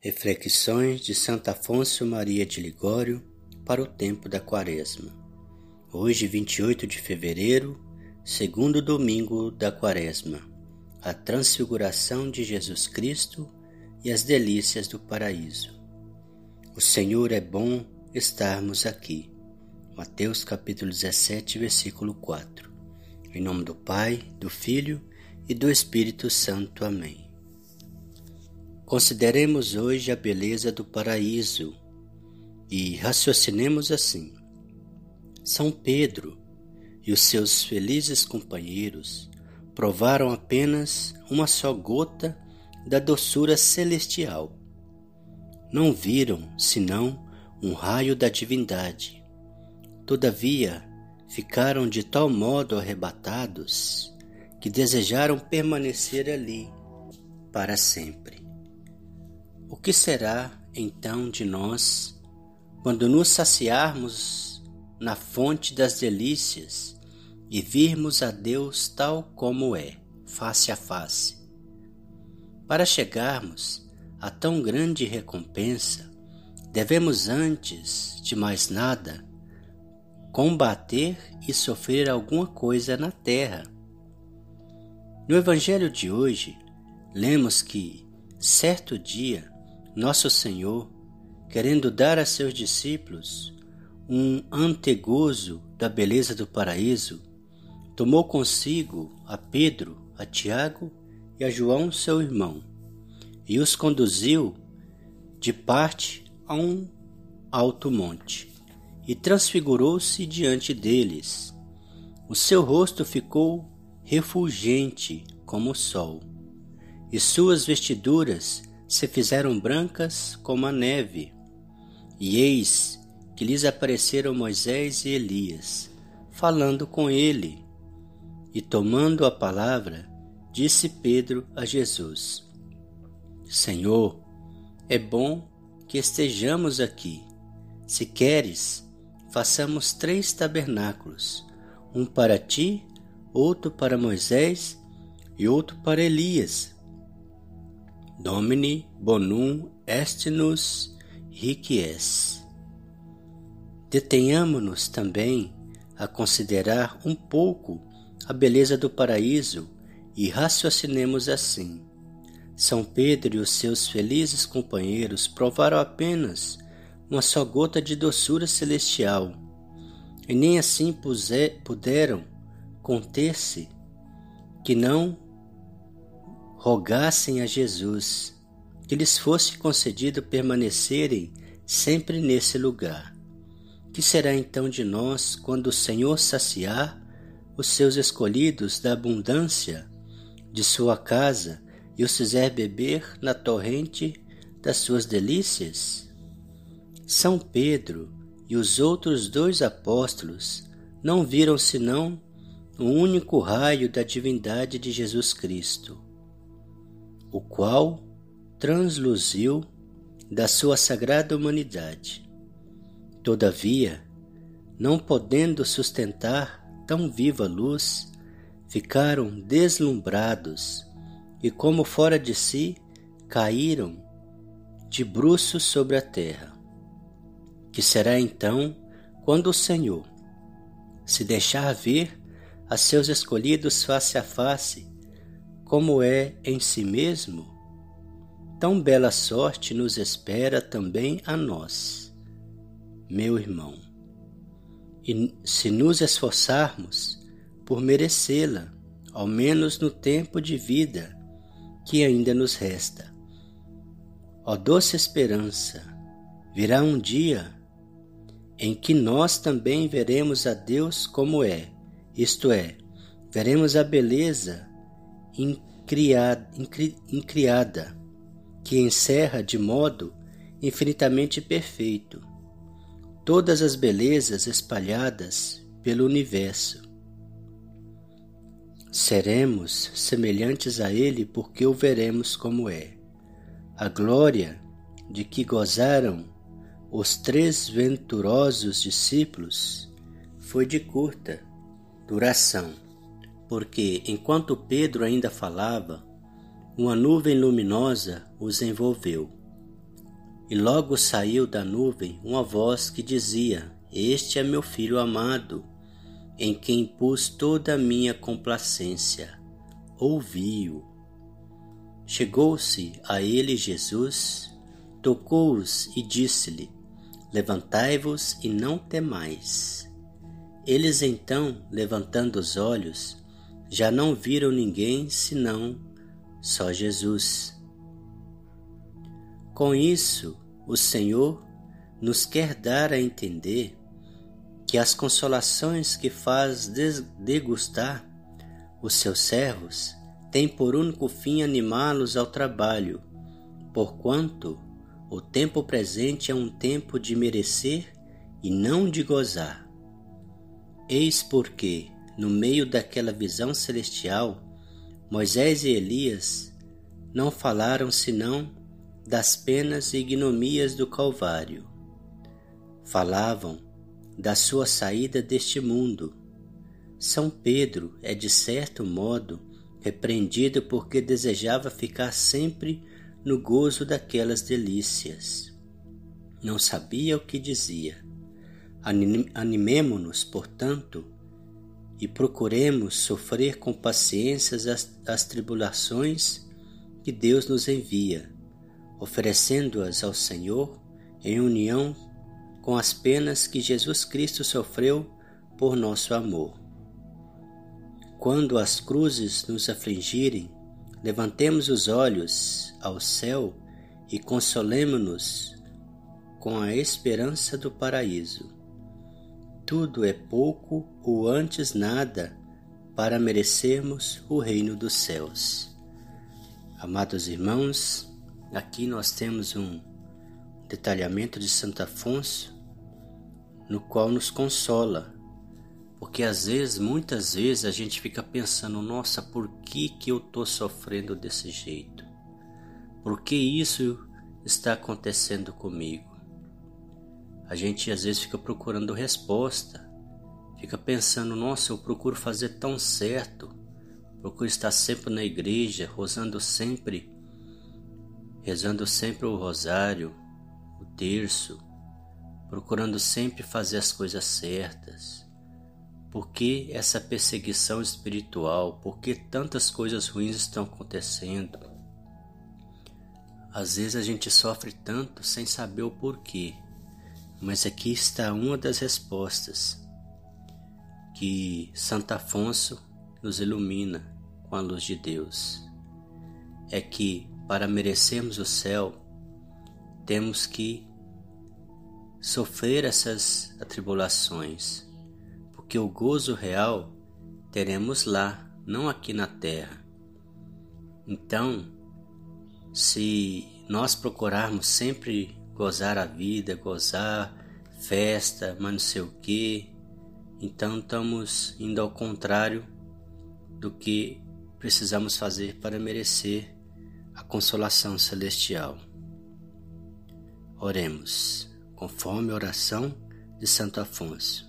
Reflexões de Santo Afonso Maria de Ligório para o tempo da Quaresma. Hoje, 28 de fevereiro, segundo domingo da Quaresma, a transfiguração de Jesus Cristo e as delícias do paraíso. O Senhor é bom estarmos aqui. Mateus capítulo 17, versículo 4. Em nome do Pai, do Filho e do Espírito Santo. Amém. Consideremos hoje a beleza do paraíso e raciocinemos assim. São Pedro e os seus felizes companheiros provaram apenas uma só gota da doçura celestial. Não viram senão um raio da divindade. Todavia, ficaram de tal modo arrebatados que desejaram permanecer ali para sempre. O que será então de nós quando nos saciarmos na fonte das delícias e virmos a Deus tal como é, face a face? Para chegarmos a tão grande recompensa, devemos antes de mais nada combater e sofrer alguma coisa na terra. No Evangelho de hoje, lemos que, certo dia, nosso Senhor, querendo dar a seus discípulos um antegozo da beleza do paraíso, tomou consigo a Pedro, a Tiago e a João, seu irmão, e os conduziu de parte a um alto monte, e transfigurou-se diante deles. O seu rosto ficou refulgente como o sol, e suas vestiduras se fizeram brancas como a neve. E eis que lhes apareceram Moisés e Elias, falando com ele. E tomando a palavra, disse Pedro a Jesus: Senhor, é bom que estejamos aqui. Se queres, façamos três tabernáculos: um para ti, outro para Moisés e outro para Elias Domini bonum est nos riquies. Detenhamo-nos também a considerar um pouco a beleza do paraíso e raciocinemos assim. São Pedro e os seus felizes companheiros provaram apenas uma só gota de doçura celestial, e nem assim puderam conter-se que não rogassem a Jesus que lhes fosse concedido permanecerem sempre nesse lugar. Que será então de nós quando o Senhor saciar os seus escolhidos da abundância de sua casa e os fizer beber na torrente das suas delícias? São Pedro e os outros dois apóstolos não viram senão o um único raio da divindade de Jesus Cristo o qual transluziu da sua sagrada humanidade. Todavia, não podendo sustentar tão viva luz, ficaram deslumbrados e, como fora de si, caíram de bruços sobre a terra. Que será então quando o Senhor se deixar ver a seus escolhidos face a face como é em si mesmo, tão bela sorte nos espera também a nós, meu irmão. E se nos esforçarmos por merecê-la, ao menos no tempo de vida que ainda nos resta. Ó doce esperança, virá um dia em que nós também veremos a Deus como é, isto é, veremos a beleza incriada, que encerra de modo infinitamente perfeito todas as belezas espalhadas pelo universo. Seremos semelhantes a Ele porque o veremos como é. A glória de que gozaram os três venturosos discípulos foi de curta duração porque enquanto Pedro ainda falava, uma nuvem luminosa os envolveu. E logo saiu da nuvem uma voz que dizia: Este é meu filho amado, em quem pus toda a minha complacência. Ouvi-o. Chegou-se a ele Jesus, tocou-os e disse-lhe: Levantai-vos e não temais. Eles então, levantando os olhos, já não viram ninguém senão só Jesus. Com isso, o Senhor nos quer dar a entender que as consolações que faz degustar os seus servos têm por único fim animá-los ao trabalho, porquanto o tempo presente é um tempo de merecer e não de gozar. Eis porque, no meio daquela visão celestial, Moisés e Elias não falaram senão das penas e ignomias do Calvário. Falavam da sua saída deste mundo. São Pedro é, de certo modo, repreendido porque desejava ficar sempre no gozo daquelas delícias. Não sabia o que dizia. Animemo-nos, portanto, e procuremos sofrer com paciência as, as tribulações que Deus nos envia oferecendo-as ao Senhor em união com as penas que Jesus Cristo sofreu por nosso amor. Quando as cruzes nos afligirem, levantemos os olhos ao céu e consolemo-nos com a esperança do paraíso. Tudo é pouco ou antes nada para merecermos o reino dos céus. Amados irmãos, Aqui nós temos um detalhamento de Santo Afonso, no qual nos consola, porque às vezes, muitas vezes, a gente fica pensando: nossa, por que, que eu estou sofrendo desse jeito? Por que isso está acontecendo comigo? A gente às vezes fica procurando resposta, fica pensando: nossa, eu procuro fazer tão certo, procuro estar sempre na igreja, rosando sempre rezando sempre o rosário, o terço, procurando sempre fazer as coisas certas. Por que essa perseguição espiritual? Por que tantas coisas ruins estão acontecendo? Às vezes a gente sofre tanto sem saber o porquê, mas aqui está uma das respostas que Santo Afonso nos ilumina com a luz de Deus. É que para merecermos o céu, temos que sofrer essas atribulações, porque o gozo real teremos lá, não aqui na terra. Então, se nós procurarmos sempre gozar a vida, gozar festa, mas não sei o que, então estamos indo ao contrário do que precisamos fazer para merecer a consolação celestial. Oremos, conforme a oração de Santo Afonso.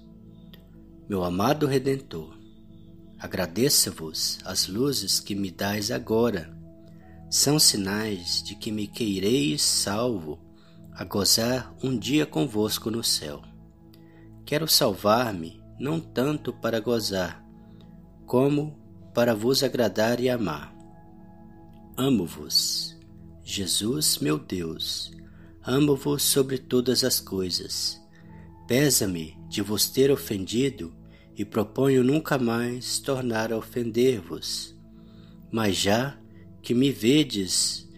Meu amado Redentor, agradeço-vos as luzes que me dais agora. São sinais de que me queireis salvo a gozar um dia convosco no céu. Quero salvar-me não tanto para gozar, como para vos agradar e amar Amo-vos, Jesus meu Deus, amo-vos sobre todas as coisas. Pesa-me de vos ter ofendido e proponho nunca mais tornar a ofender-vos. Mas já que me vedes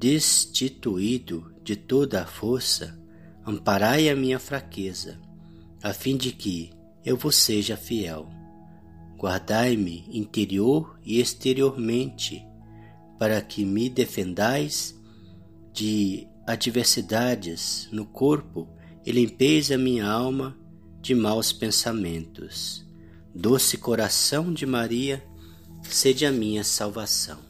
destituído de toda a força, amparai a minha fraqueza, a fim de que eu vos seja fiel. Guardai-me interior e exteriormente para que me defendais de adversidades no corpo e limpeis a minha alma de maus pensamentos. Doce coração de Maria, sede a minha salvação.